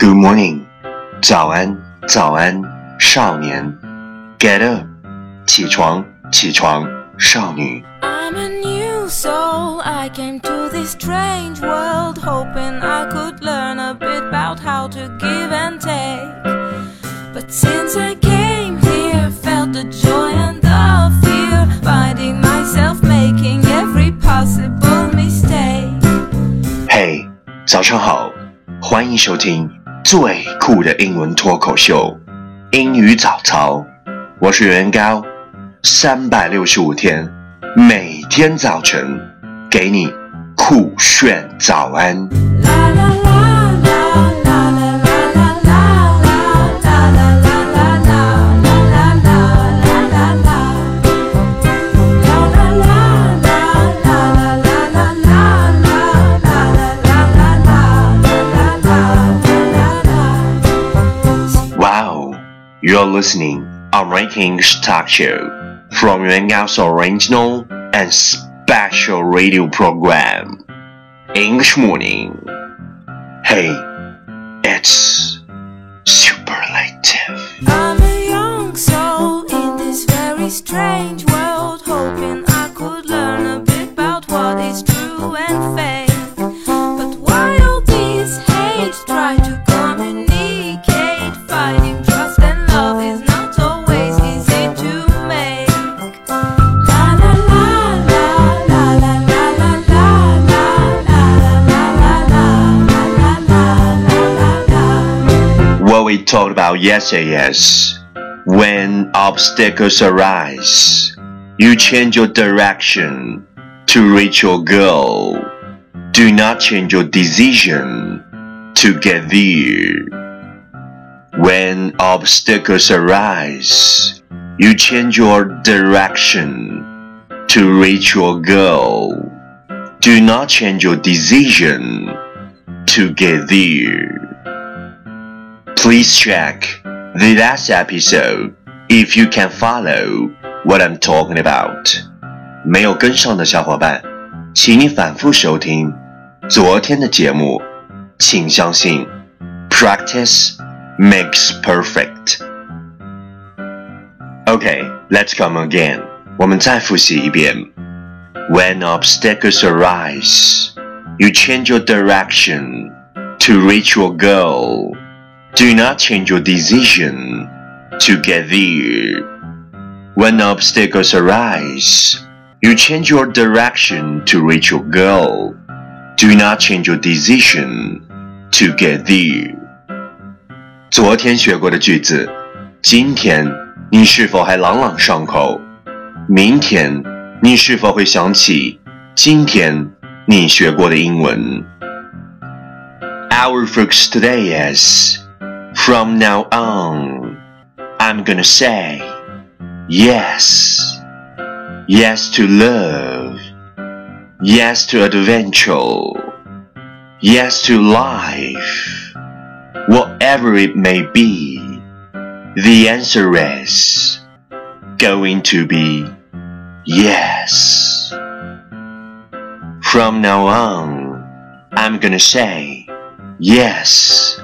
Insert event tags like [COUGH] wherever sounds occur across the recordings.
Good morning，早安，早安，少年。Get up，起床，起床，少女。 I'm a new soul. I came to this strange world hoping I could learn a bit about how to give and take. But since I came here, felt the joy and the fear, finding myself making every possible mistake. 嘿，早上好，欢迎收听 最酷的英文脱口秀——英语早操。我是袁高，三百六十五天，每天早晨给你酷炫早安。You're listening on Ranking Talk Show from Yuan Gao's original and special radio program, English Morning. Hey, it's superlative. I'm a young soul in this very strange about is when obstacles arise, you change your direction to reach your goal. Do not change your decision to get there. When obstacles arise, you change your direction to reach your goal. Do not change your decision to get there. Please check the last episode if you can follow what I'm talking about. 没有跟上的小伙伴，请你反复收听昨天的节目。请相信，practice makes perfect. Okay, let's come again. 我们再复习一遍。When obstacles arise, you change your direction to reach your goal. Do not change your decision to get there. When obstacles arise, you change your direction to reach your goal. Do not change your decision to get there. 昨天学过的句子，今天你是否还朗朗上口？明天你是否会想起今天你学过的英文？Our focus today is from now on, I'm gonna say yes. Yes to love. Yes to adventure. Yes to life. Whatever it may be, the answer is going to be yes. From now on, I'm gonna say yes.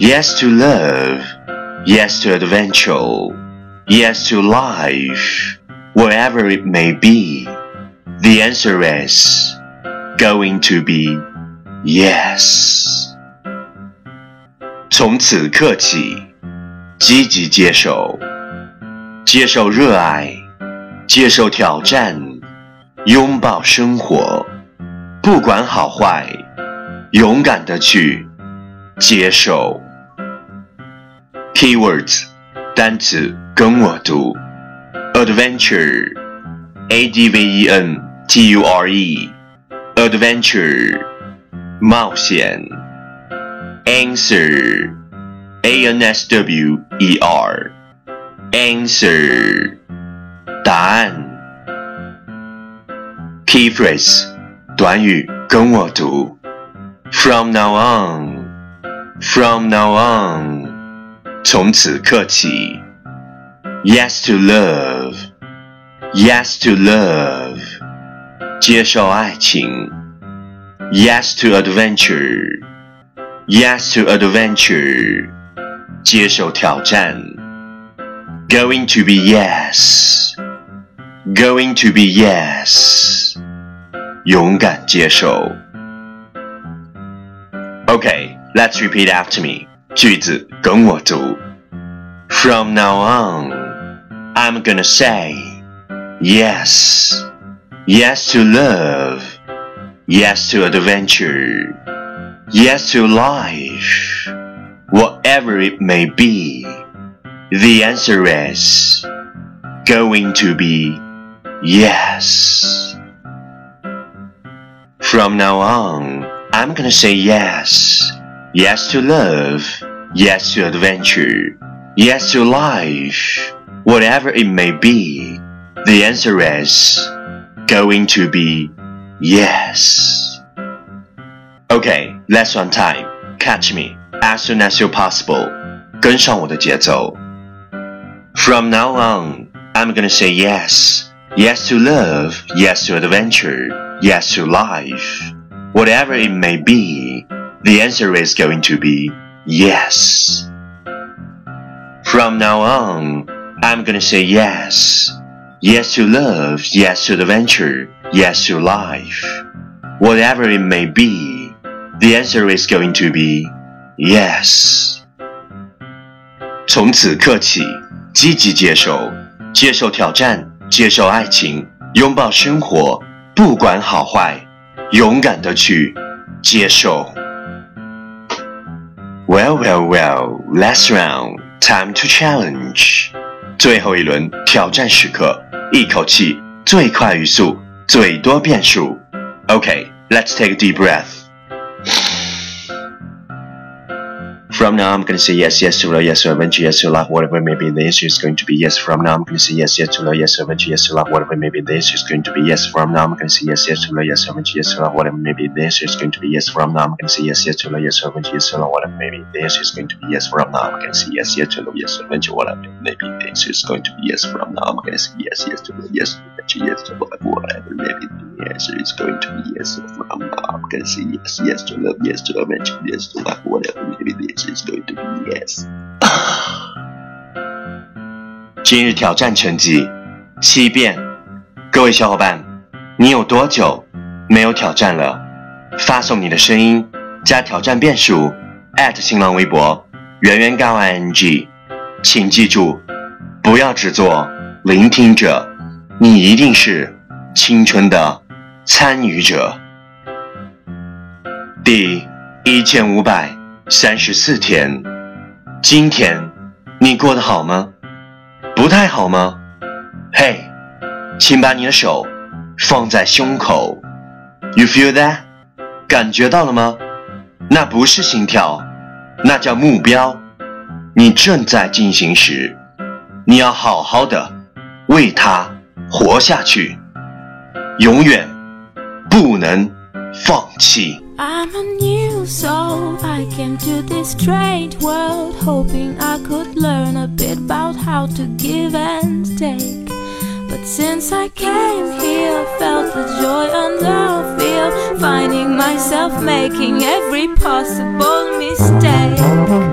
Yes to love. Yes to adventure. Yes to life. Wherever it may be. The answer is going to be yes. 从此刻起，积极接受，接受热爱，接受挑战，拥抱生活，不管好坏，勇敢的去接受。 Keywords 单词跟我读，adventure，a d v e n t u r e，adventure，冒险，answer，a n s w e r，answer，答案。Key phrase 短语跟我读，From now on，From now on， 从此刻起。Yes to love，Yes to love，接受爱情。Yes to adventure。 Yes to adventure，接受挑战。Going to be yes, going to be yes，勇敢接受。Okay, let's repeat after me. 句子跟我读。From now on, I'm gonna say yes, yes to love, yes to adventure, yes to life, whatever it may be. The answer is going to be yes. From now on, I'm gonna say yes. Yes to love. Yes to adventure. Yes to life. Whatever it may be. The answer is going to be yes. Okay, let's one time. Catch me as soon as you're possible. 跟上我的节奏。From now on, I'm gonna say yes. Yes to love. Yes to adventure. Yes to life. Whatever it may be, the answer is going to be yes. From now on, I'm gonna say yes. Yes to love, yes to adventure, yes to life. Whatever it may be, the answer is going to be yes. 从此刻起，积极接受，接受挑战，接受爱情，拥抱生活，不管好坏。勇敢的去接受。 Well, well, well, last round, time to challenge。最后一轮挑战时刻，一口气最快语速，最多变数。Okay, let's take a deep breath. From now, I'm going to say yes, yes to love, yes to adventure, yes to love, whatever it may be. The answer is going to be yes. From now, I'm going to say yes, yes to love, yes to adventure, yes to love, whatever it may be. The answer is going to be yes. From now, I'm going to say yes, yes to love, yes to adventure, yes to love, whatever it may be. The answer is going to be yes. From now, I'm going to say yes, yes to love, yes to adventure, yes to love, whatever it may be. The answer is going to be yes. From now, I'm going to say yes, yes to love, yes to adventure, whatever it may be. The answer is going to be yes. From now, I'm going to say yes, yes to love, yes to adventure, yes to love, whatever it may be. The answer is going to be yes. From now, I'm going to say yes, yes to love, yes to adventure, yes to love, whatever it may be. The is going to be yes. [SIGHS] 今日挑战成绩七遍，各位小伙伴，你有多久没有挑战了？发送你的声音加挑战变数新浪微博圆圆杠 ing，请记住，不要只做聆听者，你一定是青春的参与者。第一千五百三十四天。今天你过得好吗？不太好吗？嘿，请把你的手放在胸口。You feel that？感觉到了吗？那不是心跳，那叫目标。你正在进行时，你要好好的为它活下去，永远不能放弃。I'm a new soul. I came to this strange world hoping I could learn a bit about how to give and take. But since I came here, felt the joy and love feel, finding myself making every possible mistake.